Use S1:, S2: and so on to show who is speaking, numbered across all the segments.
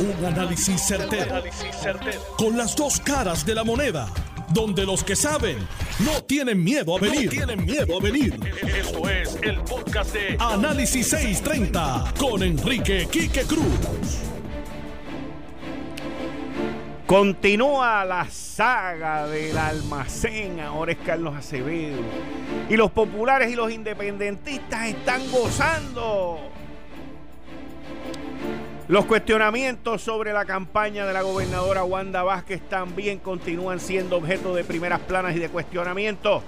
S1: Un análisis certero, Con las dos caras de la moneda. Donde los que saben no tienen miedo a venir. tienen miedo a venir. Esto es el podcast de Análisis 630 con Enrique Quique Cruz.
S2: Continúa la saga del almacén, ahora es Carlos Acevedo. Y los populares y los independentistas están gozando. Los cuestionamientos sobre la campaña de la gobernadora Wanda Vázquez también continúan siendo objeto de primeras planas y de cuestionamiento.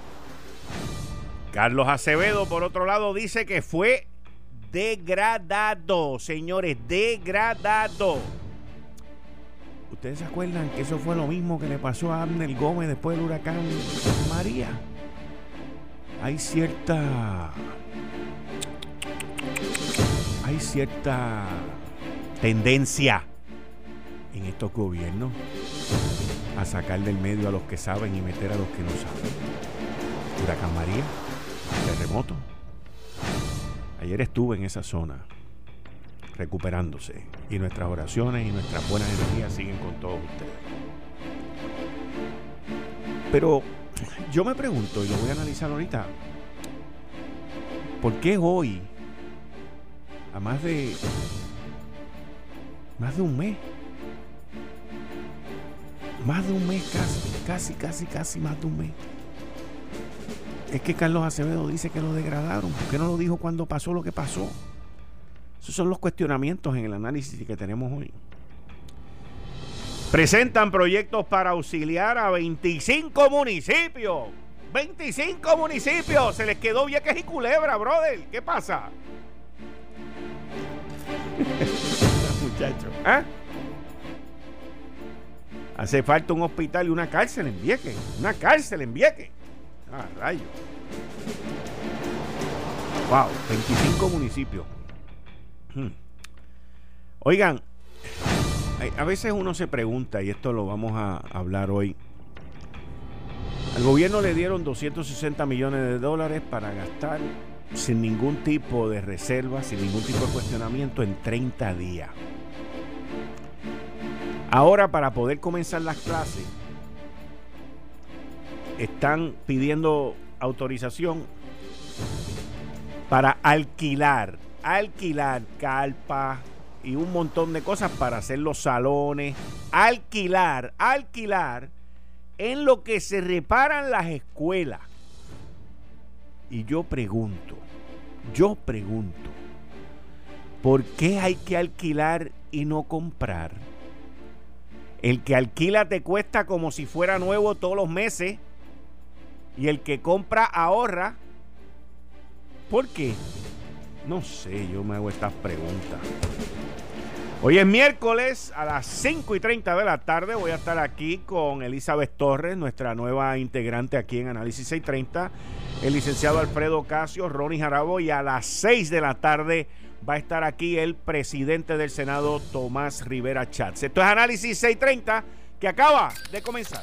S2: Carlos Acevedo, por otro lado, dice que fue degradado, señores, degradado ¿Ustedes se acuerdan que eso fue lo mismo que le pasó a Abner Gómez después del huracán María? Hay cierta. Hay cierta tendencia en estos gobiernos a sacar del medio a los que saben y meter a los que no saben. Huracán María, terremoto. Ayer estuve en esa zona recuperándose. Y nuestras oraciones y nuestras buenas energías siguen con todos ustedes. Pero yo me pregunto, y lo voy a analizar ahorita, ¿por qué hoy, a más de más de un mes, más de un mes casi, casi, casi, casi más de un mes. Es que Carlos Acevedo dice que lo degradaron. ¿Por qué no lo dijo cuando pasó lo que pasó? Esos son los cuestionamientos en el análisis que tenemos hoy. Presentan proyectos para auxiliar a 25 municipios. 25 municipios. Se les quedó Vieques y Culebra, brother. ¿Qué pasa? ¿Eh? Hace falta un hospital y una cárcel en Vieques. Una cárcel en Vieques. Ah, rayo. Wow, 25 municipios. Hmm. Oigan, a veces uno se pregunta, y esto lo vamos a hablar hoy, al gobierno le dieron 260 millones de dólares para gastar sin ningún tipo de reserva, sin ningún tipo de cuestionamiento en 30 días. Ahora para poder comenzar las clases, están pidiendo autorización para alquilar alquilar carpa y un montón de cosas para hacer los salones, alquilar, alquilar en lo que se reparan las escuelas. Y yo pregunto, yo pregunto, ¿por qué hay que alquilar y no comprar? El que alquila te cuesta como si fuera nuevo todos los meses y el que compra ahorra. ¿Por qué? No sé, yo me hago estas preguntas. Hoy es miércoles a las 5 y 30 de la tarde. Voy a estar aquí con Elizabeth Torres, nuestra nueva integrante aquí en Análisis 630. El licenciado Alfredo Casio, Ronnie Jarabo. Y a las 6 de la tarde va a estar aquí el presidente del Senado, Tomás Rivera Chats. Esto es Análisis 630 que acaba de comenzar.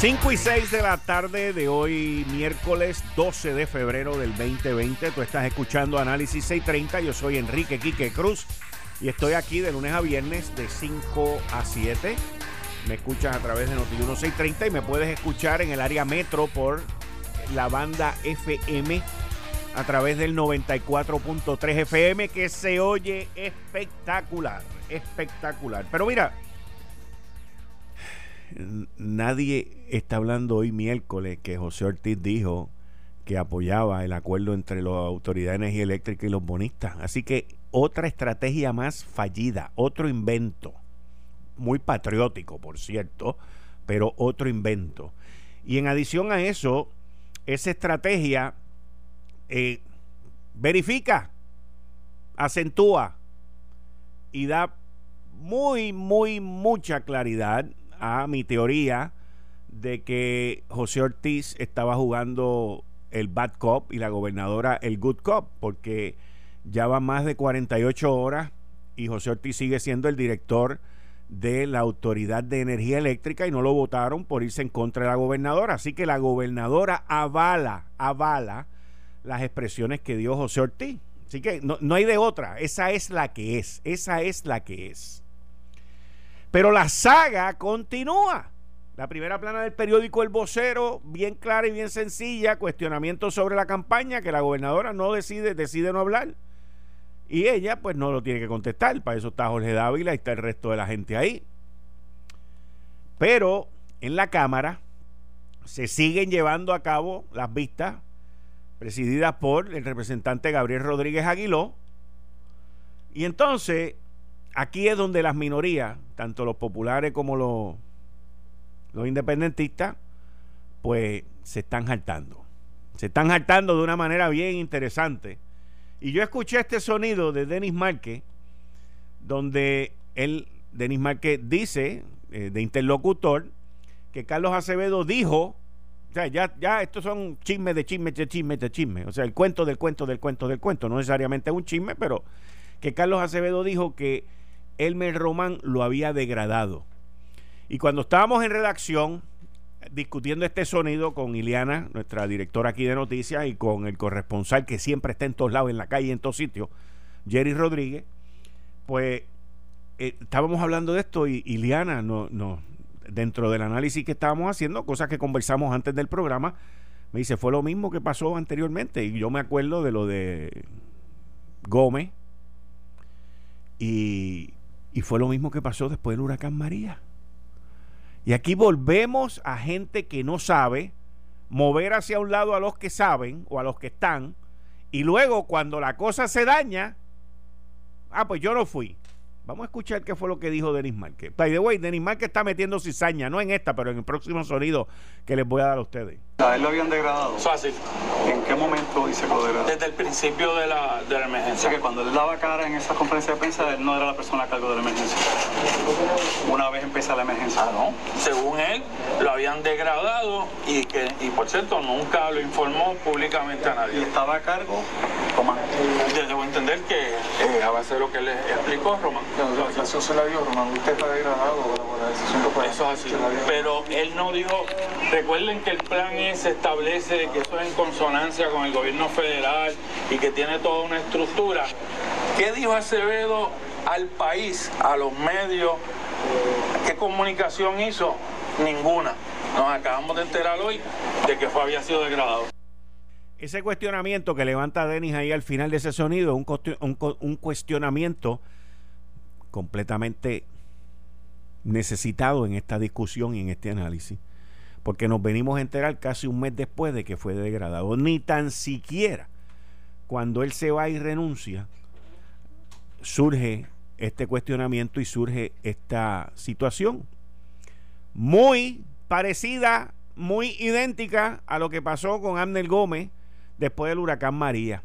S2: 5 y 6 de la tarde de hoy, miércoles 12 de febrero del 2020. Tú estás escuchando Análisis 630. Yo soy Enrique Quique Cruz. Y estoy aquí de lunes a viernes de 5 a 7. Me escuchas a través de Noti 1630 y me puedes escuchar en el área metro por la banda FM a través del 94.3 FM que se oye espectacular, espectacular. Pero mira, nadie está hablando hoy miércoles que José Ortiz dijo que apoyaba el acuerdo entre la Autoridad de Energía Eléctrica y los bonistas. Así que otra estrategia más fallida, otro invento, muy patriótico, por cierto, pero otro invento. Y en adición a eso, esa estrategia eh, verifica, acentúa y da muy, muy, mucha claridad a mi teoría de que José Ortiz estaba jugando el bad cop y la gobernadora el good cop, porque ya va más de 48 horas y José Ortiz sigue siendo el director de la Autoridad de Energía Eléctrica y no lo votaron por irse en contra de la gobernadora. Así que la gobernadora avala, avala las expresiones que dio José Ortiz. Así que no, no hay de otra, esa es la que es, esa es la que es. Pero la saga continúa. La primera plana del periódico El Vocero, bien clara y bien sencilla, cuestionamiento sobre la campaña que la gobernadora no decide, decide no hablar. Y ella pues no lo tiene que contestar, para eso está Jorge Dávila y está el resto de la gente ahí. Pero en la Cámara se siguen llevando a cabo las vistas presididas por el representante Gabriel Rodríguez Aguiló. Y entonces, aquí es donde las minorías, tanto los populares como los los independentistas, pues se están hartando. Se están hartando de una manera bien interesante. Y yo escuché este sonido de Denis Márquez, donde él, Denis Márquez, dice, eh, de interlocutor, que Carlos Acevedo dijo, o sea, ya, ya estos son chismes de chismes de chismes de chismes, o sea, el cuento del cuento del cuento del cuento, no necesariamente un chisme, pero que Carlos Acevedo dijo que Elmer Román lo había degradado. Y cuando estábamos en redacción discutiendo este sonido con Iliana, nuestra directora aquí de noticias, y con el corresponsal que siempre está en todos lados, en la calle, en todos sitios, Jerry Rodríguez, pues eh, estábamos hablando de esto y Iliana, no, no, dentro del análisis que estábamos haciendo, cosas que conversamos antes del programa, me dice, fue lo mismo que pasó anteriormente. Y yo me acuerdo de lo de Gómez y, y fue lo mismo que pasó después del huracán María. Y aquí volvemos a gente que no sabe, mover hacia un lado a los que saben o a los que están, y luego cuando la cosa se daña, ah, pues yo no fui. Vamos a escuchar qué fue lo que dijo Denis Márquez. By the way, Denis Márquez está metiendo cizaña, no en esta, pero en el próximo sonido que les voy a dar a ustedes.
S3: ¿A él lo habían degradado?
S4: Fácil.
S3: ¿En qué momento lo degradaron?
S4: Desde el principio de la, de la
S3: O
S4: emergencia.
S3: sea que cuando él daba cara en esa conferencia de prensa, él no era la persona a cargo de la emergencia. Una vez empieza la emergencia.
S4: Ah, no. Según él, lo habían degradado y que, y por cierto, nunca lo informó públicamente a
S3: Y
S4: nadie.
S3: estaba a cargo, Román.
S4: Yo debo entender que eh, a base de lo que le explicó Román.
S5: La declaración se la dio, Román. Usted está degradado por la decisión que.
S4: Eso es así.
S5: Se la.
S4: Pero él no dijo, recuerden que el plan Se establece que eso es en consonancia con el gobierno federal y que tiene toda una estructura. ¿Qué dijo Acevedo al país, a los medios? ¿Qué comunicación hizo? Ninguna. Nos acabamos de enterar hoy de que fue, había sido degradado.
S2: Ese cuestionamiento que levanta Denis ahí al final de ese sonido, un, un cuestionamiento completamente necesitado en esta discusión y en este análisis, porque nos venimos a enterar casi un mes después de que fue degradado, ni tan siquiera cuando él se va y renuncia, surge este cuestionamiento y surge esta situación muy parecida, muy idéntica a lo que pasó con Amnel Gómez después del huracán María.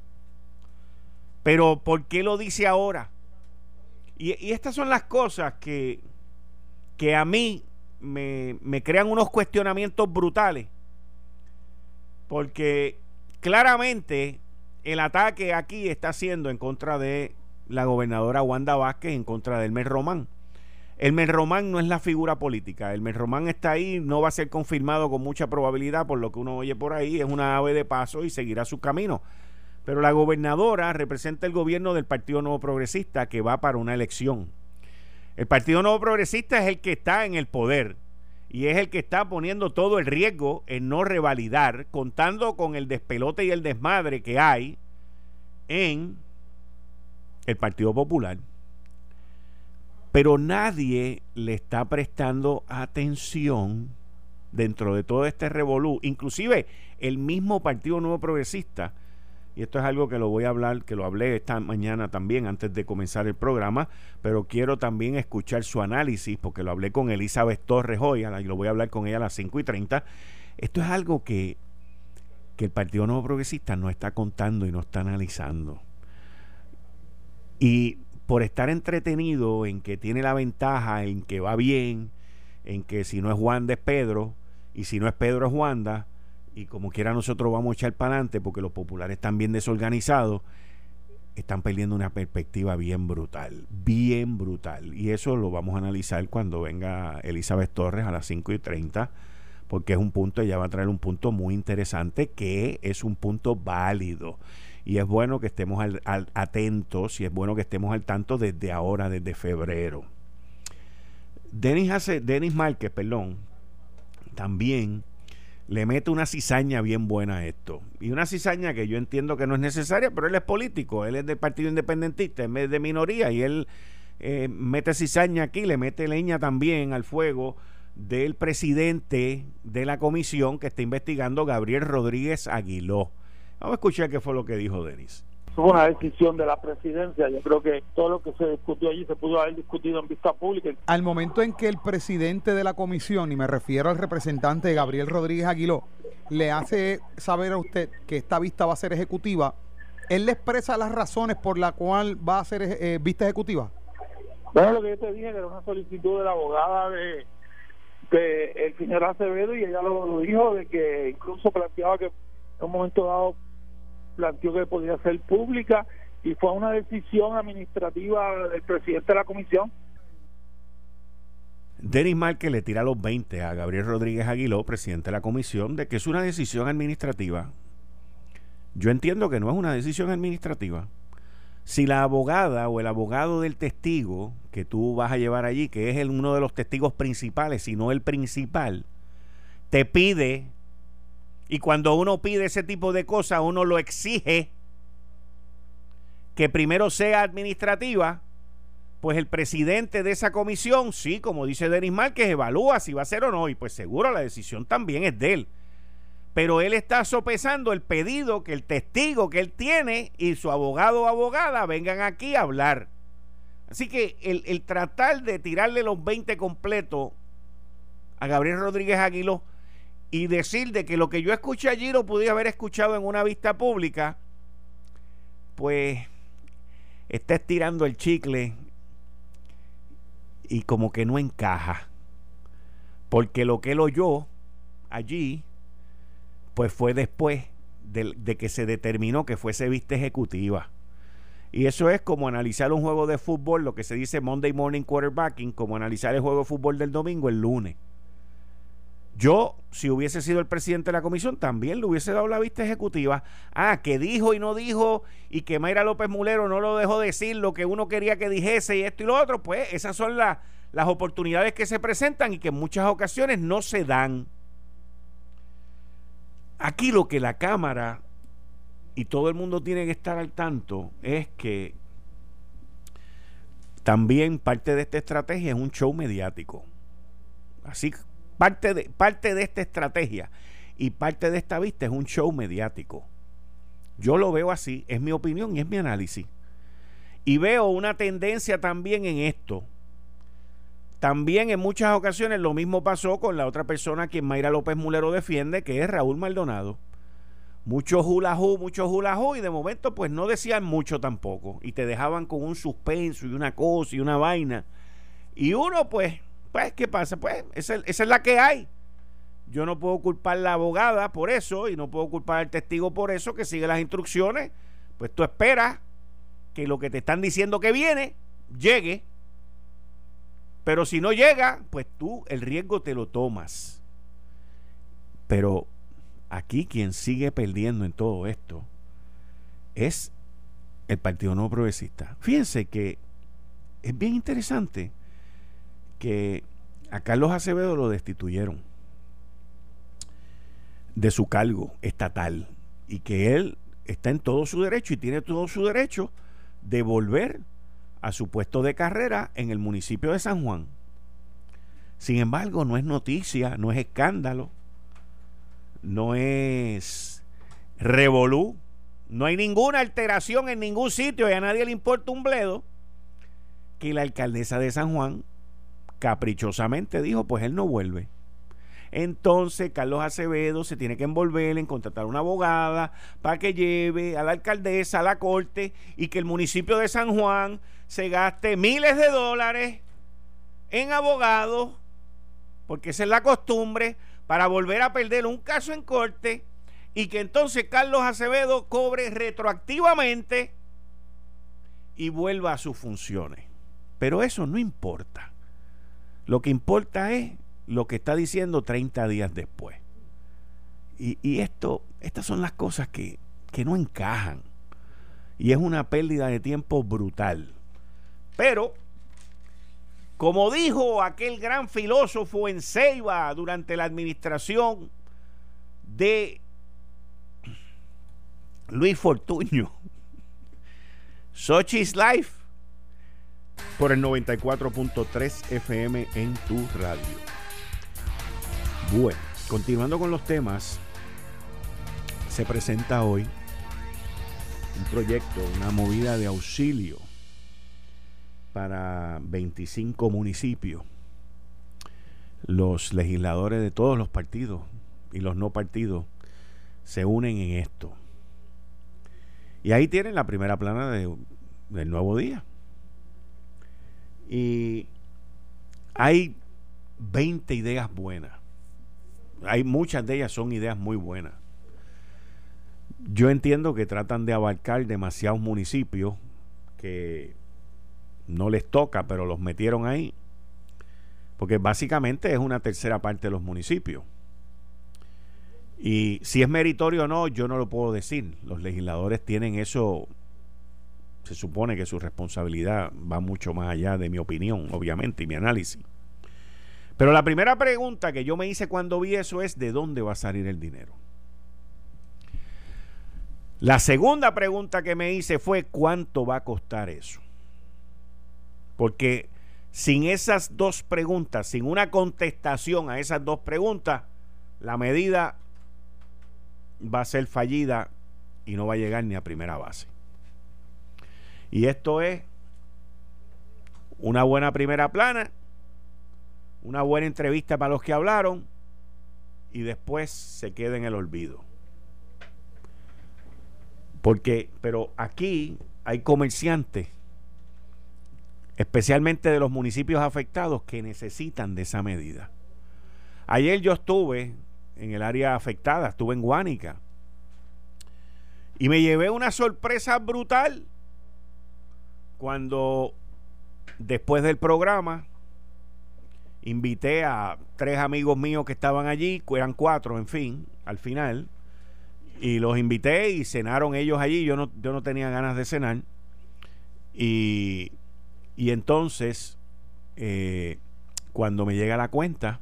S2: Pero ¿por qué lo dice ahora? Y, y estas son las cosas que, que a mí me, me crean unos cuestionamientos brutales. Porque claramente el ataque aquí está siendo en contra de la gobernadora Wanda Vázquez, en contra del Elmer Román. Elmer Román no es la figura política. Elmer Román está ahí, no va a ser confirmado con mucha probabilidad por lo que uno oye por ahí. Es una ave de paso y seguirá su camino. Pero la gobernadora representa el gobierno del Partido Nuevo Progresista que va para una elección. El Partido Nuevo Progresista es el que está en el poder y es el que está poniendo todo el riesgo en no revalidar, contando con el despelote y el desmadre que hay en el Partido Popular. Pero nadie le está prestando atención dentro de todo este revolú, inclusive el mismo Partido Nuevo Progresista, y esto es algo que lo voy a hablar, que lo hablé esta mañana también antes de comenzar el programa, pero quiero también escuchar su análisis, porque lo hablé con Elizabeth Torres hoy, y lo voy a hablar con ella a las 5 y 30. Esto es algo que, que el Partido Nuevo Progresista no está contando y no está analizando. Y por estar entretenido en que tiene la ventaja, en que va bien, en que si no es Juan es Pedro, y si no es Pedro es Juanda, y como quiera nosotros vamos a echar para adelante porque los populares están bien desorganizados, están perdiendo una perspectiva bien brutal, bien brutal. Y eso lo vamos a analizar cuando venga Elizabeth Torres a las 5 y 30, porque es un punto, ella va a traer un punto muy interesante que es un punto válido. Y es bueno que estemos atentos y es bueno que estemos al tanto desde ahora, desde febrero. Denis, Denis Márquez, perdón, también le mete una cizaña bien buena a esto. Y una cizaña que yo entiendo que no es necesaria, pero él es político, él es del Partido Independentista, en vez de minoría, y él eh, mete cizaña aquí, le mete leña también al fuego del presidente de la comisión que está investigando, Gabriel Rodríguez Aguiló. Vamos a escuchar qué fue lo que dijo Denis
S6: fue una decisión de la presidencia. Yo creo que todo lo que se discutió allí se pudo haber discutido en vista pública.
S7: Al momento en que el presidente de la comisión, y me refiero al representante Gabriel Rodríguez Aguiló, le hace saber a usted que esta vista va a ser ejecutiva, ¿él le expresa las razones por las cuales va a ser eh, vista ejecutiva?
S6: Bueno, lo que yo te dije era una solicitud de la abogada de, de el señor Acevedo y ella lo, lo dijo, de que incluso planteaba que en un momento dado planteó que podía ser pública y fue una decisión administrativa del presidente de la comisión.
S2: Denis Márquez le tira los 20 a Gabriel Rodríguez Aguiló, presidente de la comisión, de que es una decisión administrativa. Yo entiendo que no es una decisión administrativa. Si la abogada o el abogado del testigo que tú vas a llevar allí, que es el, uno de los testigos principales, si no el principal, te pide y cuando uno pide ese tipo de cosas, uno lo exige que primero sea administrativa, pues el presidente de esa comisión, sí, como dice Denis Márquez, evalúa si va a ser o no, y pues seguro la decisión también es de él. Pero él está sopesando el pedido que el testigo que él tiene y su abogado o abogada vengan aquí a hablar. Así que el, tratar de tirarle los 20 completos a Gabriel Rodríguez Aguiló y decir de que lo que yo escuché allí lo pude haber escuchado en una vista pública, pues está estirando el chicle y como que no encaja. Porque lo que él oyó allí, pues fue después de, de, que se determinó que fuese vista ejecutiva. Y eso es como analizar un juego de fútbol, lo que se dice Monday Morning Quarterbacking, como analizar el juego de fútbol del domingo el lunes. Yo, si hubiese sido el presidente de la comisión, también le hubiese dado la vista ejecutiva. Ah, que dijo y no dijo, y que Mayra López Mulero no lo dejó decir lo que uno quería que dijese y esto y lo otro, pues esas son las oportunidades que se presentan y que en muchas ocasiones no se dan. Aquí lo que la Cámara y todo el mundo tiene que estar al tanto es que también parte de esta estrategia es un show mediático. Así Parte de, parte de esta estrategia y parte de esta vista es un show mediático. Yo lo veo así, es mi opinión y es mi análisis. Y veo una tendencia también en esto. También en muchas ocasiones lo mismo pasó con la otra persona a quien Mayra López Mulero defiende, que es Raúl Maldonado. Mucho hulajú, mucho hulajú, y de momento pues no decían mucho tampoco. Y te dejaban con un suspenso y una cosa y una vaina. Y uno pues pues, ¿qué pasa? Pues, esa, esa es la que hay. Yo no puedo culpar a la abogada por eso y no puedo culpar al testigo por eso que sigue las instrucciones. Pues tú esperas que lo que te están diciendo que viene llegue. Pero si no llega, pues tú el riesgo te lo tomas. Pero aquí quien sigue perdiendo en todo esto es el Partido No Progresista. Fíjense que es bien interesante que a Carlos Acevedo lo destituyeron de su cargo estatal y que él está en todo su derecho y tiene todo su derecho de volver a su puesto de carrera en el municipio de San Juan. Sin embargo, no es noticia, no es escándalo, no es revolú, no hay ninguna alteración en ningún sitio y a nadie le importa un bledo que la alcaldesa de San Juan caprichosamente dijo, pues él no vuelve. entonces Carlos Acevedo se tiene que envolver en contratar una abogada para que lleve a la alcaldesa a la corte y que el municipio de San Juan se gaste miles de dólares en abogados, porque esa es la costumbre, para volver a perder un caso en corte y que entonces Carlos Acevedo cobre retroactivamente y vuelva a sus funciones. Pero eso no importa. Lo que importa es lo que está diciendo 30 días después. Y, esto, estas son las cosas que, que no encajan. Y es una pérdida de tiempo brutal. Pero, como dijo aquel gran filósofo en Ceiba durante la administración de Luis Fortuño, Sochi's Life por el 94.3 FM en tu radio. Bueno, continuando con los temas, se presenta hoy un proyecto, una movida de auxilio para 25 municipios. Los legisladores de todos los partidos y los no partidos se unen en esto. Y ahí tienen la primera plana del nuevo día. Y hay 20 ideas buenas. Hay muchas de ellas son ideas muy buenas. Yo entiendo que tratan de abarcar demasiados municipios que no les toca, pero los metieron ahí. Porque básicamente es una tercera parte de los municipios. Y si es meritorio o no, yo no lo puedo decir. Los legisladores tienen eso se supone que su responsabilidad va mucho más allá de mi opinión, obviamente, y mi análisis. Pero la primera pregunta que yo me hice cuando vi eso es ¿de dónde va a salir el dinero? La segunda pregunta que me hice fue ¿cuánto va a costar eso? Porque sin esas dos preguntas, sin una contestación a esas dos preguntas, la medida va a ser fallida y no va a llegar ni a primera base. Y esto es una buena primera plana, una buena entrevista para los que hablaron y después se queda en el olvido. Porque, pero aquí hay comerciantes, especialmente de los municipios afectados, que necesitan de esa medida. Ayer yo estuve en el área afectada, estuve en Guánica, y me llevé una sorpresa brutal cuando después del programa invité a tres amigos míos que estaban allí, eran cuatro, en fin, al final, y los invité y cenaron ellos allí, yo no, yo no tenía ganas de cenar, y, y entonces, eh, cuando me llega la cuenta,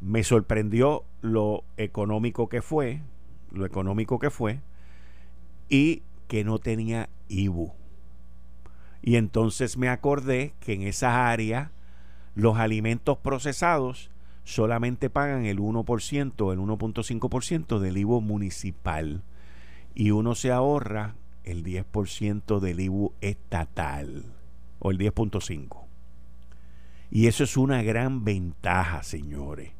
S2: me sorprendió lo económico que fue, lo económico que fue, y que no tenía IBU. Y entonces me acordé que en esa área los alimentos procesados solamente pagan el 1%, el 1.5% del IVU municipal y uno se ahorra el 10% del IVU estatal o el 10.5. Y eso es una gran ventaja, señores.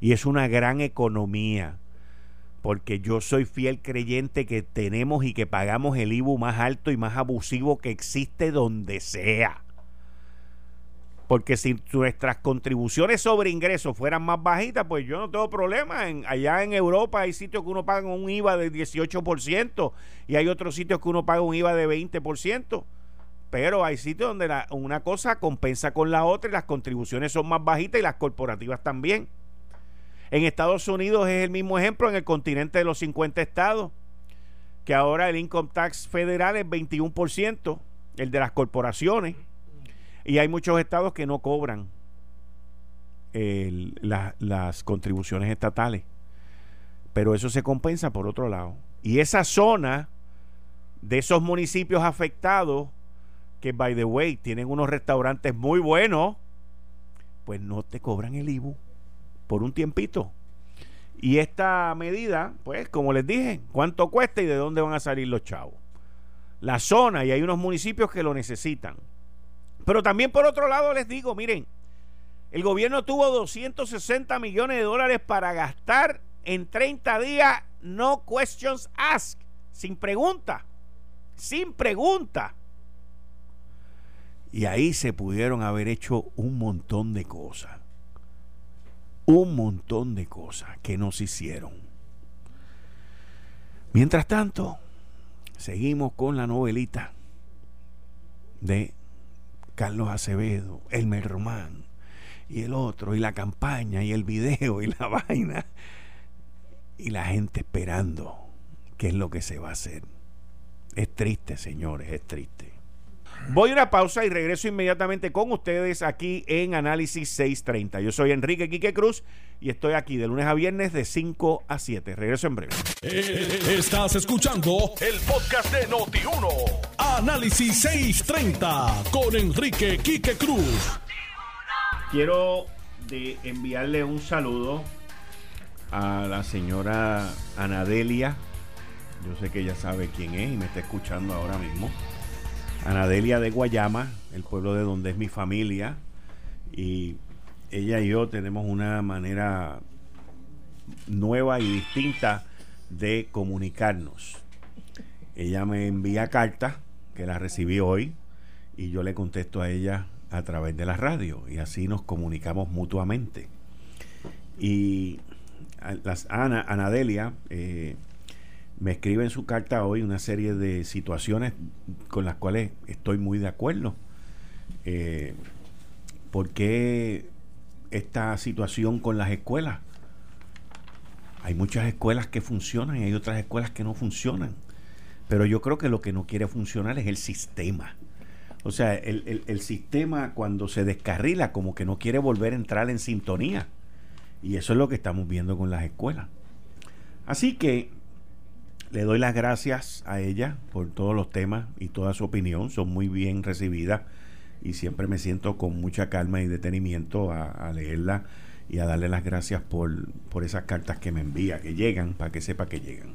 S2: Y es una gran economía porque yo soy fiel creyente que tenemos y que pagamos el IBU más alto y más abusivo que existe donde sea. Porque si nuestras contribuciones sobre ingresos fueran más bajitas, pues yo no tengo problema. Allá en Europa hay sitios que uno paga un IVA de 18% y hay otros sitios que uno paga un IVA de 20%. Pero hay sitios donde una cosa compensa con la otra y las contribuciones son más bajitas y las corporativas también. En Estados Unidos es el mismo ejemplo en el continente de los 50 estados, que ahora el income tax federal es 21%, el de las corporaciones, y hay muchos estados que no cobran las contribuciones estatales. Pero eso se compensa por otro lado. Y esa zona de esos municipios afectados, que by the way tienen unos restaurantes muy buenos, pues no te cobran el IBU por un tiempito. Y esta medida, pues, como les dije, ¿cuánto cuesta y de dónde van a salir los chavos? La zona, y hay unos municipios que lo necesitan. Pero también por otro lado les digo, miren, El gobierno tuvo 260 millones de dólares para gastar en 30 días, no questions asked, sin pregunta, sin pregunta. Y ahí se pudieron haber hecho un montón de cosas. Un montón de cosas que no se hicieron. Mientras tanto, seguimos con la novelita de Carlos Acevedo, Elmer Román y el otro, y la campaña, y el video, y la vaina, y la gente esperando qué es lo que se va a hacer. Es triste, señores, es triste. Voy a una pausa y regreso inmediatamente con ustedes aquí en Análisis 630. Yo soy Enrique Quique Cruz y estoy aquí de lunes a viernes de 5 a 7. Regreso en breve.
S1: Eh, Estás escuchando el podcast de Noti1. Análisis 630 con Enrique Quique Cruz.
S2: Quiero de enviarle un saludo a la señora Anadelia. Yo sé que ella sabe quién es y me está escuchando ahora mismo. Anadelia de Guayama, el pueblo de donde es mi familia. Y ella y yo tenemos una manera nueva y distinta de comunicarnos. Ella me envía cartas que la recibí hoy y yo le contesto a ella a través de la radio y así nos comunicamos mutuamente. Y las, Ana, Anadelia eh, me escribe en su carta hoy una serie de situaciones con las cuales estoy muy de acuerdo. Eh, ¿Por qué esta situación con las escuelas? Hay muchas escuelas que funcionan y hay otras escuelas que no funcionan. Pero yo creo que lo que no quiere funcionar es el sistema. O sea, el, el- el sistema cuando se descarrila como que no quiere volver a entrar en sintonía. Y eso es lo que estamos viendo con las escuelas. Así que le doy las gracias a ella por todos los temas y toda su opinión. Son muy bien recibidas y siempre me siento con mucha calma y detenimiento a, leerla y a darle las gracias por, por esas cartas que me envía, que llegan, para que sepa que llegan.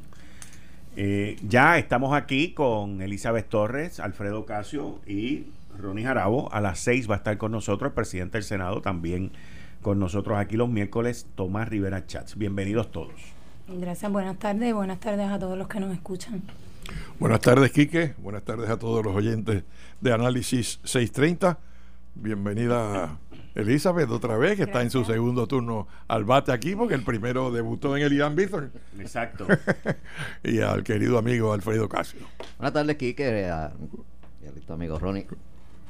S2: Eh, ya estamos aquí con Elizabeth Torres, Alfredo Casio y Ronnie Jarabo. A las seis va a estar con nosotros el presidente del Senado, también con nosotros aquí los miércoles, Tomás Rivera Chats. Bienvenidos todos.
S8: Gracias, buenas tardes y buenas tardes a todos los que nos escuchan.
S9: Buenas tardes, Quique. Buenas tardes a todos los oyentes de Análisis 630. Bienvenida Elizabeth otra vez, que está en su
S8: Gracias.
S9: segundo turno al bate aquí, porque el primero debutó en el Irán Bithorn.
S2: Exacto.
S9: y al querido amigo Alfredo Casio.
S10: Buenas tardes, Kike, a, y a tu amigo Ronnie.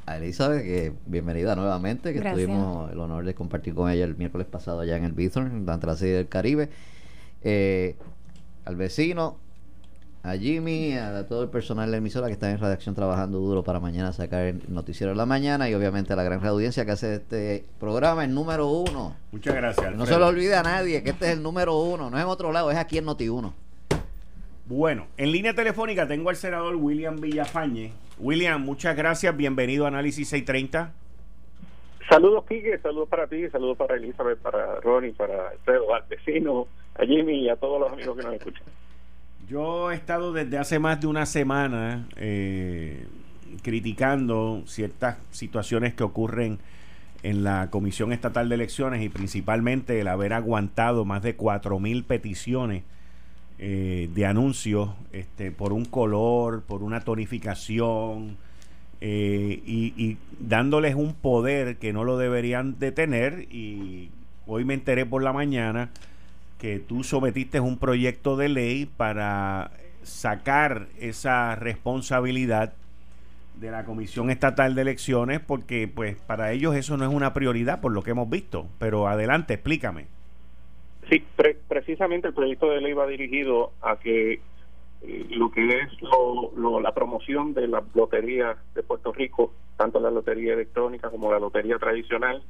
S10: A Elizabeth, que bienvenida nuevamente, que
S8: Gracias.
S10: tuvimos el honor de compartir con ella el miércoles pasado allá en el Bithorn, durante la serie del Caribe. Eh, al vecino, a Jimmy, a todo el personal de la emisora que está en redacción trabajando duro para mañana sacar el noticiero de la mañana y obviamente a la gran audiencia que hace este programa, el número uno.
S2: Muchas gracias.
S10: No se lo olvide a nadie que este es el número uno, no es en otro lado, es aquí en Noti1.
S2: Bueno, en línea telefónica tengo al senador William Villafañe. William, muchas gracias. Bienvenido a Análisis 630.
S11: Saludos, Quique, saludos para ti, saludos para Elizabeth, para Ronnie, para Alfredo, al vecino, a Jimmy y a todos los amigos que nos escuchan.
S2: Yo he estado desde hace más de una semana eh, criticando ciertas situaciones que ocurren en la Comisión Estatal de Elecciones y principalmente el haber aguantado más de 4.000 peticiones eh, de anuncios este, por un color, por una tonificación eh, y, y dándoles un poder que no lo deberían de tener y hoy me enteré por la mañana que tú sometiste un proyecto de ley para sacar esa responsabilidad de la Comisión Estatal de Elecciones porque pues para ellos eso no es una prioridad por lo que hemos visto. Pero adelante, explícame.
S11: Sí, pre- precisamente el proyecto de ley va dirigido a que eh, lo que es lo- lo- la promoción de la lotería de Puerto Rico, tanto la lotería electrónica como la lotería tradicional,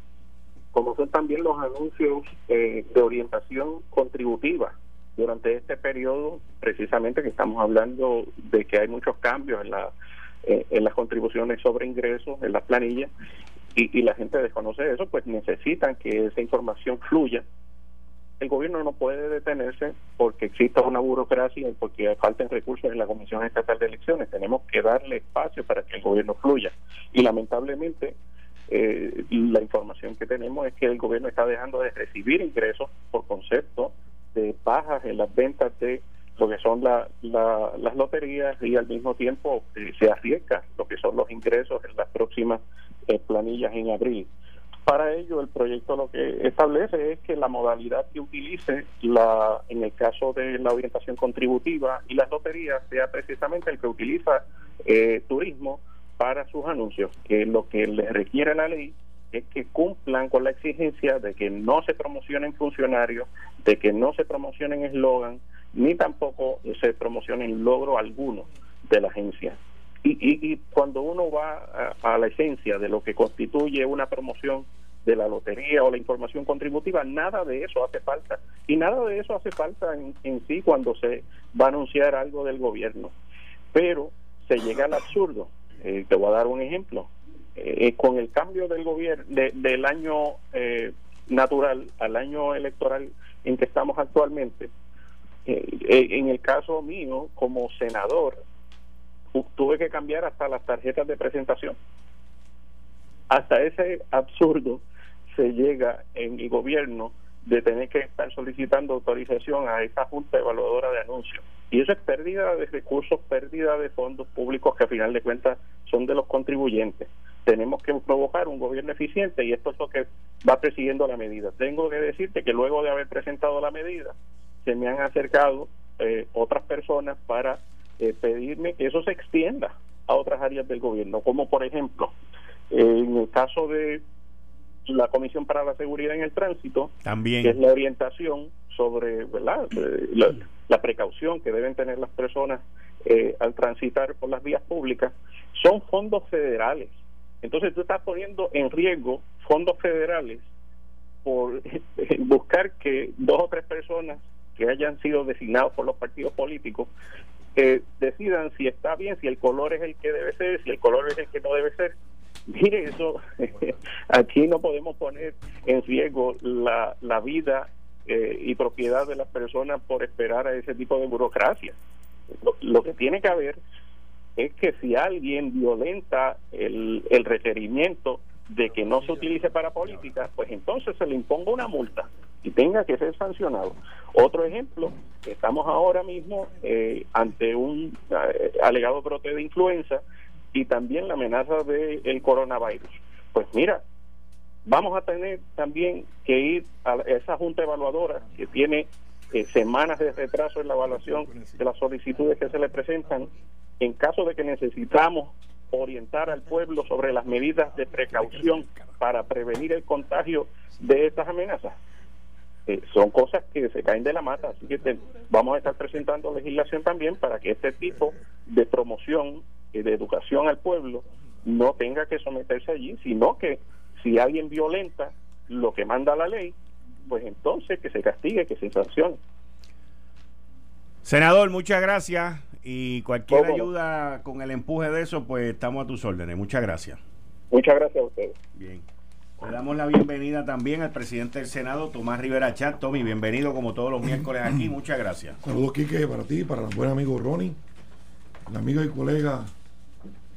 S11: como son también los anuncios eh, de orientación contributiva durante este periodo, precisamente que estamos hablando de que hay muchos cambios en, la, eh, en las contribuciones sobre ingresos, en las planillas, y, y la gente desconoce eso, pues necesitan que esa información fluya el gobierno no puede detenerse porque exista una burocracia y porque falten recursos en la Comisión Estatal de Elecciones. Tenemos que darle espacio para que el gobierno fluya. Y lamentablemente, eh, la información que tenemos es que el gobierno está dejando de recibir ingresos por concepto de bajas en las ventas de lo que son la, la- las loterías y al mismo tiempo eh, se arriesga lo que son los ingresos en las próximas eh, planillas en abril. Para ello, el proyecto lo que establece es que la modalidad que utilice la, en el caso de la orientación contributiva y las loterías sea precisamente el que utiliza turismo para sus anuncios, que lo que les requiere la ley es que cumplan con la exigencia de que no se promocionen funcionarios, de que no se promocionen eslogan, ni tampoco se promocionen logro alguno de la agencia. Y, y, y cuando uno va a, a la esencia de lo que constituye una promoción de la lotería o la información contributiva, nada de eso hace falta. Y nada de eso hace falta en, en sí cuando se va a anunciar algo del gobierno. Pero se llega al absurdo. Eh, te voy a dar un ejemplo. Eh, con el cambio del gobierno de- del año eh, natural al año electoral en que estamos actualmente, eh, eh, en el caso mío como senador, tu- tuve que cambiar hasta las tarjetas de presentación. Hasta ese absurdo se llega en el gobierno de tener que estar solicitando autorización a esa junta evaluadora de anuncios. Y eso es pérdida de recursos, pérdida de fondos públicos que a final de cuentas son de los contribuyentes. Tenemos que provocar un gobierno eficiente y esto es lo que va presidiendo la medida. Tengo que decirte que luego de haber presentado la medida, se me han acercado eh, otras personas para eh, pedirme que eso se extienda a otras áreas del gobierno, como por ejemplo, en el caso de la Comisión para la Seguridad en el Tránsito,
S2: También.
S11: que es la orientación sobre ¿verdad? Eh, la, la precaución que deben tener las personas eh, al transitar por las vías públicas, son fondos federales. Entonces tú estás poniendo en riesgo fondos federales por buscar que dos o tres personas que hayan sido designados por los partidos políticos eh, decidan si está bien, si el color es el que debe ser, si el color es el que no debe ser. Mire, eso aquí no podemos poner en riesgo la, la vida eh, y propiedad de las personas por esperar a ese tipo de burocracia. Lo, lo que tiene que haber es que si alguien violenta el, el requerimiento de que no se utilice para política, pues entonces se le imponga una multa y tenga que ser sancionado. Otro ejemplo, estamos ahora mismo eh, ante un eh, alegado brote de influenza y también la amenaza del coronavirus. Pues mira, vamos a tener también que ir a esa junta evaluadora que tiene eh, semanas de retraso en la evaluación de las solicitudes que se le presentan en caso de que necesitamos orientar al pueblo sobre las medidas de precaución para prevenir el contagio de estas amenazas. Eh, son cosas que se caen de la mata, así que vamos a estar presentando legislación también para que este tipo de promoción de educación al pueblo no tenga que someterse allí, sino que si alguien violenta lo que manda la ley, pues entonces que se castigue, que se sancione.
S2: Senador, muchas gracias. Y cualquier ayuda con el empuje de eso, pues estamos a tus órdenes. Muchas gracias.
S11: Muchas gracias a ustedes.
S2: Bien. Le damos la bienvenida también al presidente del Senado, Tomás Rivera Chat. Tommy, bienvenido como todos los miércoles aquí. Muchas gracias.
S12: Saludos, Quique, para ti, para el buen amigo Ronnie, el amigo y colega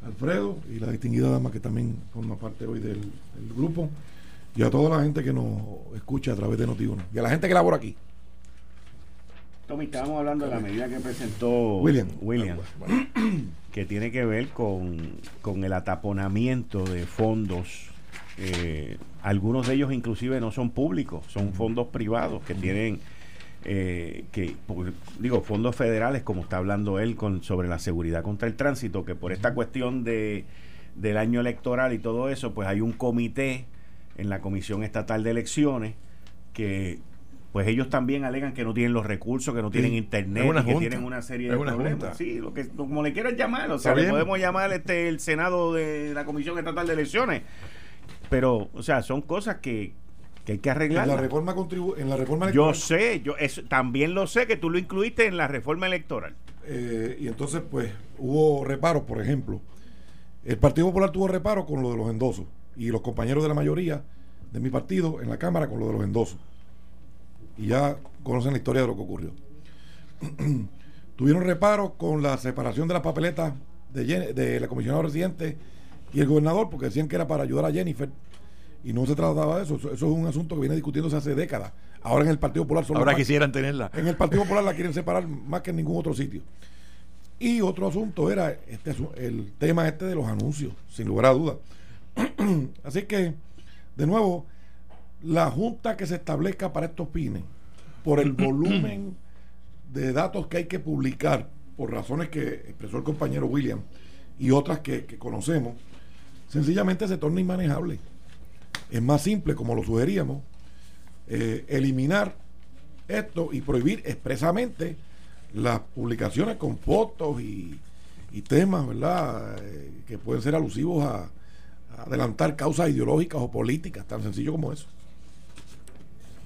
S12: Alfredo y la distinguida dama que también forma parte hoy del, del grupo. Y a toda la gente que nos escucha a través de Noti1. Y a la gente que labora aquí.
S2: Tommy, estábamos hablando de la medida que presentó
S12: William.
S2: William que tiene que ver con, con el ataponamiento de fondos. eh, algunos de ellos inclusive no son públicos, son fondos privados que tienen, eh, que por- digo, fondos federales, como está hablando él con, sobre la seguridad contra el tránsito, que por esta cuestión de, del año electoral y todo eso, pues hay un comité en la Comisión Estatal de Elecciones que pues ellos también alegan que no tienen los recursos, que no tienen
S12: Sí,
S2: internet, y que
S12: junta,
S2: tienen una serie de
S12: una
S2: problemas.
S12: junta.
S2: Sí, lo que, como le quieran llamar, o sea, le podemos llamar este el Senado de la Comisión Estatal de Elecciones. Pero, o sea, son cosas que, que hay que arreglar.
S12: En la reforma contribu en la reforma
S2: Yo
S12: electoral.
S2: sé, yo es, también lo sé que tú lo incluiste en la reforma electoral.
S12: eh, y entonces, pues, hubo reparos, por ejemplo. El Partido Popular tuvo reparos con lo de los endosos. Y los compañeros de la mayoría de mi partido en la Cámara con lo de los endosos. Y ya conocen la historia de lo que ocurrió. Tuvieron reparos con la separación de las papeletas de, de la comisionada residente Y el gobernador, porque decían que era para ayudar a Jennifer, y no se trataba de eso. Eso, es un asunto que viene discutiéndose hace décadas. Ahora en el Partido Popular son los
S9: Ahora
S12: más-
S9: quisieran tenerla.
S12: En el Partido Popular la quieren separar más que en ningún otro sitio. Y otro asunto era este, el tema este de los anuncios, sin lugar a dudas. Así que, de nuevo, la junta que se establezca para estos fines, por el volumen de datos que hay que publicar, por razones que expresó el compañero William y otras que, que conocemos, sencillamente se torna inmanejable. Es más simple, como lo sugeríamos, eh, eliminar esto y prohibir expresamente las publicaciones con fotos y, y temas, ¿verdad?, Eh, que pueden ser alusivos a, a adelantar causas ideológicas o políticas, tan sencillo como eso.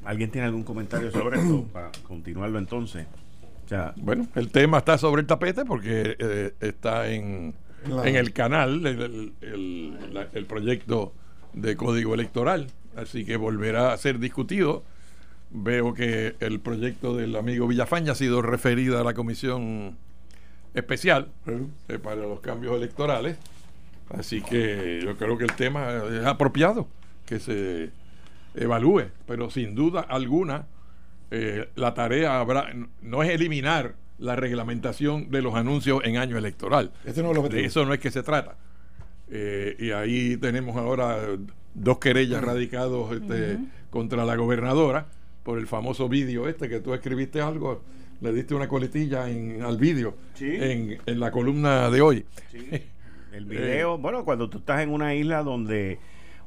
S2: ¿Alguien tiene algún comentario sobre esto? Para continuarlo entonces. O sea,
S9: Bueno, el tema está sobre el tapete porque eh, está en,
S12: En
S9: el canal el, el- el- la- el proyecto de código electoral, así que volverá a ser discutido. Veo que el proyecto del amigo Villafaña ha sido referido a la comisión especial eh, para los cambios electorales, así que yo creo que el tema es apropiado que se evalúe, pero sin duda alguna eh, la tarea habrá no es eliminar la reglamentación de los anuncios en año electoral.
S12: Ese no es el objetivo.
S9: de eso no es que se trata. Eh, y ahí tenemos ahora dos querellas radicados este, contra la gobernadora por el famoso vídeo este que tú escribiste algo, le diste una coletilla en, al vídeo
S2: Sí.
S9: en, en la columna de hoy.
S2: el video, bueno, cuando tú estás en una isla donde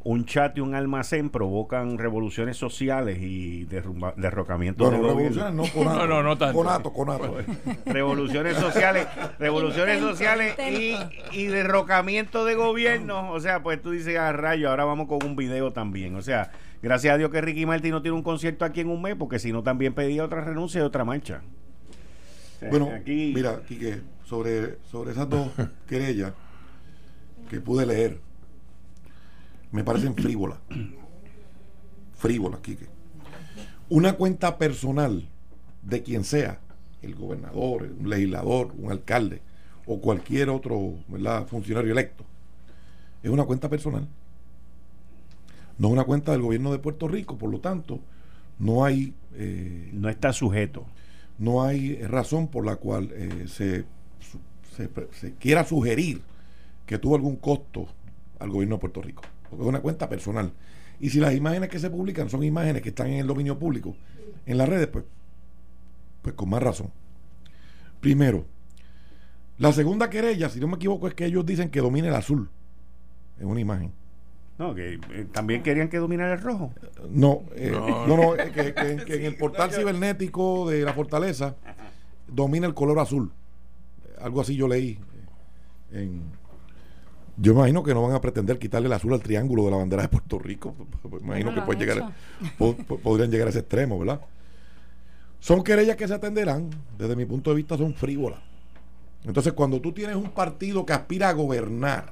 S2: un chat y un almacén provocan revoluciones sociales y derrumba- derrocamientos
S12: Bueno,
S2: de gobierno.
S12: revoluciones no conato.
S9: No, no, no tanto.
S12: Conato, conato.
S2: revoluciones sociales, revoluciones
S8: Intento,
S2: sociales y,
S8: intento.
S2: y derrocamiento de gobierno. O sea, pues tú dices, a rayo, ahora vamos con un video también. O sea, gracias a Dios que Ricky Martin no tiene un concierto aquí en un mes, porque si no también pedía otra renuncia y otra marcha. O sea,
S12: Bueno,
S2: aquí
S12: mira, Quique, sobre, sobre esas dos querellas que pude leer, me parecen frívolas. Frívolas, Quique. Una cuenta personal de quien sea, el gobernador, un legislador, un alcalde o cualquier otro ¿verdad? funcionario electo, es una cuenta personal. No es una cuenta del gobierno de Puerto Rico, por lo tanto, no hay eh,
S2: no está sujeto.
S12: no hay razón por la cual eh, se, su- se, se quiera sugerir que tuvo algún costo al gobierno de Puerto Rico, porque es una cuenta personal. Y si las imágenes que se publican son imágenes que están en el dominio público, en las redes, pues, pues con más razón. Primero, la segunda querella, si no me equivoco, es que ellos dicen que domina el azul en una imagen.
S2: No, que eh, también querían que dominara el rojo.
S12: No, eh,
S9: No.
S12: no, no, eh, que, que- que en el portal cibernético de la fortaleza domina el color azul. Algo así yo leí. eh, en- yo imagino que no van a pretender quitarle el azul al triángulo de la bandera de Puerto Rico. Imagino que llegar, po- po- podrían llegar a ese extremo, ¿verdad? Son querellas que se atenderán, desde mi punto de vista, son frívolas. Entonces, cuando tú tienes un partido que aspira a gobernar,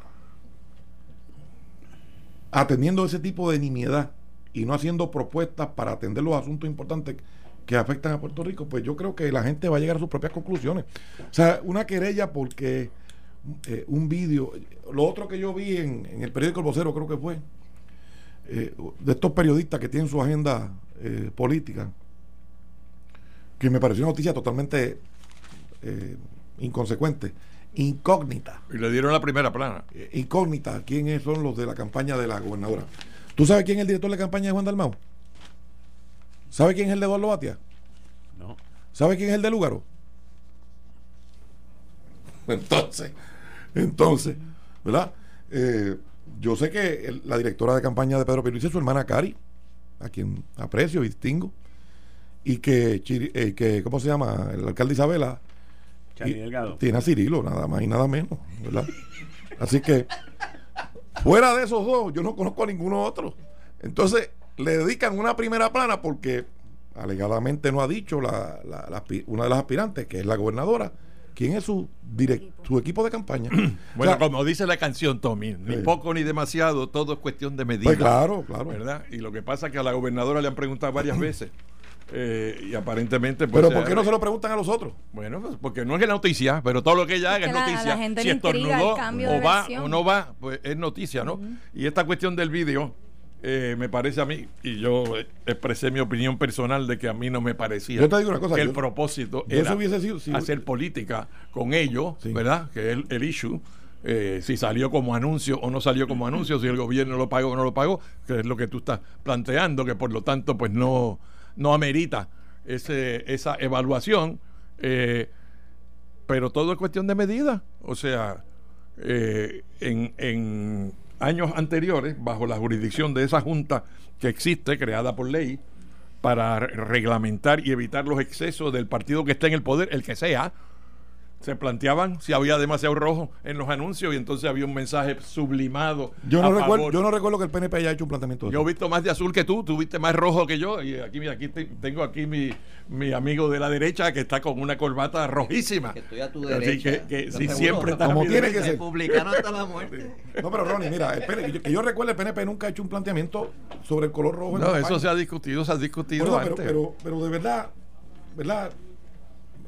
S12: atendiendo ese tipo de nimiedad y no haciendo propuestas para atender los asuntos importantes que afectan a Puerto Rico, pues yo creo que la gente va a llegar a sus propias conclusiones. O sea, una querella porque eh, un vídeo, lo otro que yo vi en, en el periódico El Vocero creo que fue, eh, de estos periodistas que tienen su agenda eh, política, que me pareció una noticia totalmente eh, inconsecuente, incógnita.
S9: Y le dieron la primera plana.
S12: Eh, incógnita quiénes son los de la campaña de la gobernadora. ¿Tú sabes quién es el director de campaña de Juan Dalmau? ¿Sabe quién es el de Eduardo Batia?
S2: No.
S12: ¿Sabe quién es el de Lúgaro? Entonces, entonces, ¿verdad? Eh, yo sé que el- la directora de campaña de Pedro Pierluisi es su hermana Cari, a quien aprecio y distingo, y que, eh, que ¿cómo se llama? El alcalde Isabela y- tiene a Cirilo, nada más y nada menos, ¿verdad? Así que, fuera de esos dos, yo no conozco a ninguno otro. Entonces, le dedican una primera plana porque alegadamente no ha dicho la, la- la aspi- una de las aspirantes, que es la gobernadora, quién es su, direct, su equipo de campaña.
S9: Bueno,
S12: O sea,
S9: como dice la canción, Tommy, ni
S12: Sí.
S9: poco ni demasiado, todo es cuestión de medida.
S12: Pues claro, claro.
S9: ¿Verdad? Y lo que pasa es que a la gobernadora le han preguntado varias veces eh, y aparentemente pues,
S12: Pero ¿por qué no se lo preguntan a los otros?
S9: Bueno, pues porque no es noticia, pero todo lo que ella haga
S8: Es
S9: es
S8: que la- a
S9: noticia.
S8: la gente
S9: si estornudó o va
S8: versión.
S9: o no va, pues es noticia, ¿no? Y esta cuestión del vídeo, eh, me parece a mí, y yo expresé mi opinión personal de que a mí no me parecía
S12: Yo te digo una cosa,
S9: que
S12: yo-
S9: el propósito era
S12: sido- si-
S9: hacer política con ellos, ¿verdad? Que es el, el issue. eh, si salió como anuncio o no salió como anuncio, si el gobierno lo pagó o no lo pagó, que es lo que tú estás planteando, que por lo tanto pues no, no amerita ese, esa evaluación, eh, pero todo es cuestión de medida. O sea, eh, en, en años anteriores, bajo la jurisdicción de esa junta que existe, creada por ley, para re- reglamentar y evitar los excesos del partido que esté en el poder, el que sea, se planteaban si había demasiado rojo en los anuncios y entonces había un mensaje sublimado.
S12: Yo no, recuerdo, yo no recuerdo que el PNP haya hecho un planteamiento de
S9: Yo he visto más de azul que tú, tú viste más rojo que yo. Y aquí, mira, aquí te- tengo aquí mi, mi amigo de la derecha que está con una corbata rojísima.
S10: Estoy a tu
S9: Así
S10: derecha.
S9: que, que
S10: ¿Estás
S9: sí,
S10: seguro?
S9: siempre está
S12: Como tiene que ser.
S10: Republicano hasta la muerte.
S12: No, pero Ronnie, mira, el PNP que yo- que yo recuerde, el PNP nunca ha hecho un planteamiento sobre el color rojo. en
S9: No, eso se ha discutido, se ha discutido
S12: eso, pero,
S9: antes.
S12: pero, pero de verdad, ¿verdad?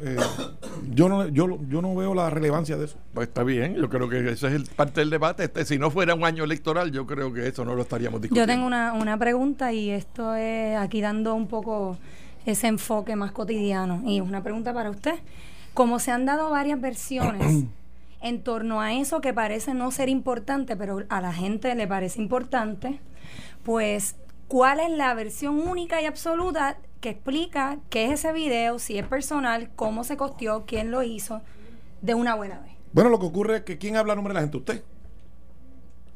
S12: Eh, yo, no, yo, yo no veo la relevancia de eso.
S9: Pues está bien, yo creo que ese es el, parte del debate. Este, si no fuera un año electoral, yo creo que eso no lo estaríamos discutiendo.
S8: Yo tengo una, una pregunta y esto es aquí dando un poco ese enfoque más cotidiano. Y es una pregunta para usted. Como se han dado varias versiones en torno a eso que parece no ser importante, pero a la gente le parece importante, pues, ¿cuál es la versión única y absoluta que explica qué es ese video, si es personal, cómo se costeó, quién lo hizo, de una buena vez?
S12: Bueno, lo que ocurre es que ¿quién habla a nombre de la gente? Usted.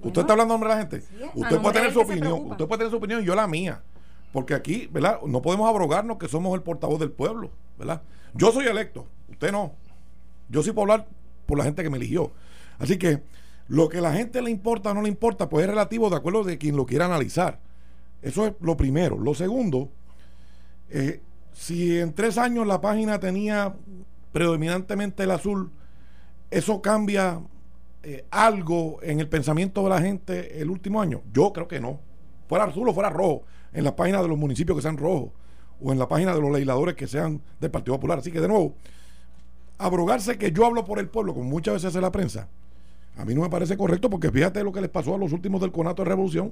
S12: Usted está hablando a nombre de la gente. Usted puede tener su opinión. Usted puede tener su opinión y yo la mía. Porque aquí, ¿verdad? No podemos abrogarnos que somos el portavoz del pueblo, ¿verdad? Yo soy electo, usted no. Yo sí puedo hablar por la gente que me eligió. Así que lo que a la gente le importa o no le importa, pues es relativo de acuerdo de quien lo quiera analizar. Eso es lo primero. Lo segundo, eh, si en tres años la página tenía predominantemente el azul, eso cambia eh, algo en el pensamiento de la gente el último año. Yo creo que no. Fuera azul o fuera rojo, en la página de los municipios que sean rojos, o en la página de los legisladores que sean del Partido Popular. Así que de nuevo, abrogarse que yo hablo por el pueblo, como muchas veces hace la prensa, a mí no me parece correcto porque fíjate lo que les pasó a los últimos del conato de revolución.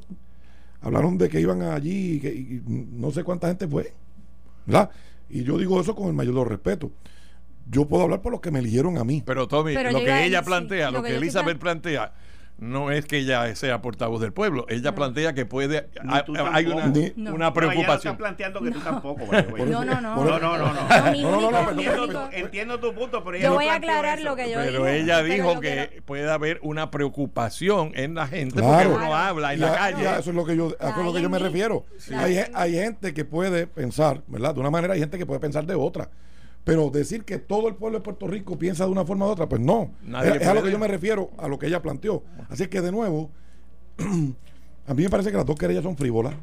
S12: Hablaron de que iban allí y, que, y no sé cuánta gente fue. ¿Verdad? Y yo digo eso con el mayor respetos. Yo puedo hablar por los que me eligieron a mí.
S9: Pero Tommy,
S8: Pero
S9: lo que ella plantea,
S8: lo
S9: lo
S8: que
S9: Elizabeth plantea, no es que ella sea portavoz del pueblo. Ella plantea que puede. hay-
S2: tú
S9: hay una,
S12: Ni-
S8: No.
S9: una
S2: No, ella no
S9: preocupación.
S2: está planteando que tú tampoco.
S8: No, no, no.
S2: No, no, no, no.
S8: No,
S12: No, no, no, no.
S2: Entiendo tu punto, pero ella
S8: Yo
S2: no
S8: voy a aclarar
S2: eso.
S8: lo que yo
S9: Pero
S8: dije,
S9: ella dijo que
S8: quiero-
S9: puede haber una preocupación en la gente
S12: Claro.
S9: porque uno habla en
S12: Ya-
S9: la calle.
S12: ya, eso es lo que yo, a eso es lo que yo me refiero.
S8: La
S12: Hay,
S8: hay
S12: gente que puede pensar, ¿verdad? De una manera, hay gente que puede pensar de otra. Pero decir que todo el pueblo de Puerto Rico piensa de una forma u otra, pues no.
S9: Nadie
S12: es, es a lo que yo me refiero, a lo que ella planteó. Así que, de nuevo, a mí me parece que las dos querellas son frívolas.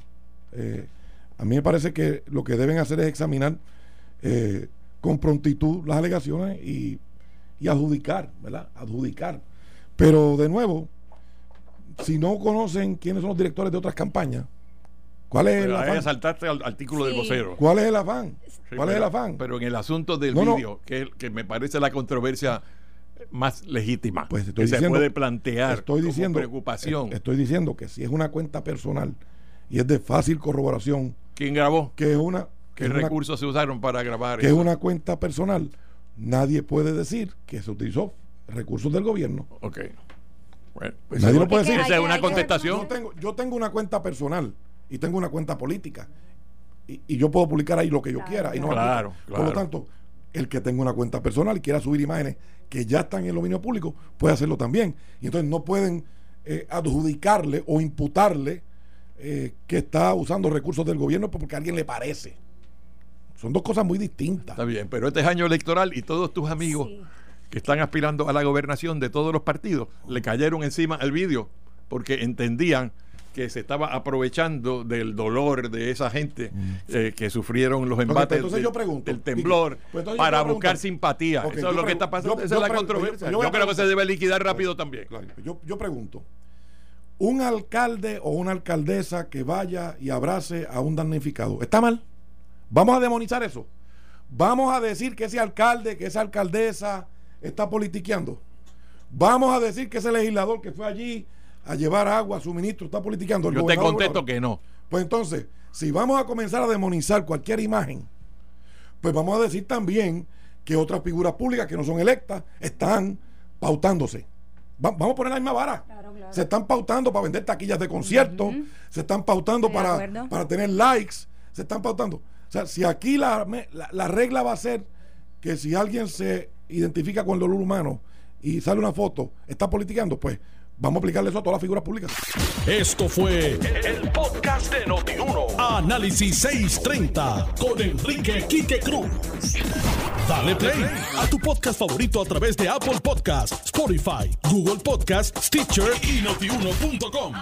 S12: Eh, a mí me parece que lo que deben hacer es examinar eh, con prontitud las alegaciones y, y adjudicar, ¿verdad? Adjudicar. Pero, de nuevo, si no conocen quiénes son los directores de otras campañas, ¿cuál es el
S9: Pero
S12: afán?
S9: saltaste al artículo del
S8: Sí.
S9: vocero.
S12: ¿Cuál es el afán?
S9: Sí,
S12: ¿Cuál es el
S9: pero-
S12: afán?
S9: Pero en el asunto del
S12: No, no.
S9: vídeo, que, que me parece la controversia más legítima,
S12: Pues estoy
S9: que se puede plantear
S12: estoy
S9: como
S12: diciendo,
S9: preocupación.
S12: eh, Estoy diciendo que si es una cuenta personal y es de fácil corroboración,
S9: ¿Quién grabó?
S12: que es una que
S9: ¿Qué
S12: es una,
S9: recursos se usaron para grabar
S12: que es una cuenta personal, nadie puede decir que se utilizó recursos del gobierno.
S9: Ok. Bueno, pues
S12: Nadie lo puede decir.
S9: Esa es una contestación.
S12: Yo tengo, yo tengo una cuenta personal y tengo una cuenta política. Y, y yo puedo publicar ahí lo que yo
S8: Claro,
S12: quiera. Y no
S9: claro. Claro,
S12: Por lo tanto, el que tenga una cuenta personal y quiera subir imágenes que ya están en el dominio público, puede hacerlo también. Y entonces no pueden eh, adjudicarle o imputarle eh, que está usando recursos del gobierno porque a alguien le parece. Son dos cosas muy distintas.
S9: Está bien, pero este es año electoral y todos tus amigos
S8: Sí.
S9: que están aspirando a la gobernación de todos los partidos le cayeron encima al vídeo porque entendían que se estaba aprovechando del dolor de esa gente eh, que sufrieron los
S12: pues
S9: embates
S12: entonces
S9: del,
S12: yo pregunto,
S9: del temblor
S12: pues
S9: para buscar simpatía. Eso es lo que está pasando.
S12: yo-
S9: Esa
S12: yo
S9: es la controversia.
S12: yo
S9: creo que se debe liquidar rápido también.
S12: Claro, Yo, yo pregunto, un alcalde o una alcaldesa que vaya y abrace a un damnificado, ¿está mal? Vamos a demonizar eso. Vamos a decir que ese alcalde, que esa alcaldesa está politiqueando. Vamos a decir que ese legislador que fue allí a llevar agua, suministro, está politiqueando. El
S9: Yo te contesto
S12: gobernador.
S9: que no.
S12: Pues entonces, si vamos a comenzar a demonizar cualquier imagen, pues vamos a decir también que otras figuras públicas que no son electas están pautándose. Va- vamos a poner la misma vara. Se están pautando para vender taquillas de conciertos, se están pautando para, para tener likes, se están pautando. O sea, si aquí la, la, la regla va a ser que si alguien se identifica con el dolor humano y sale una foto, está politiqueando, pues vamos a aplicarle eso a todas las figuras públicas.
S1: Esto fue el podcast de Notiuno. Análisis 630 con Enrique Quique Cruz. Dale play a tu podcast favorito a través de Apple Podcasts, Spotify, Google Podcasts, Stitcher y notiuno.com.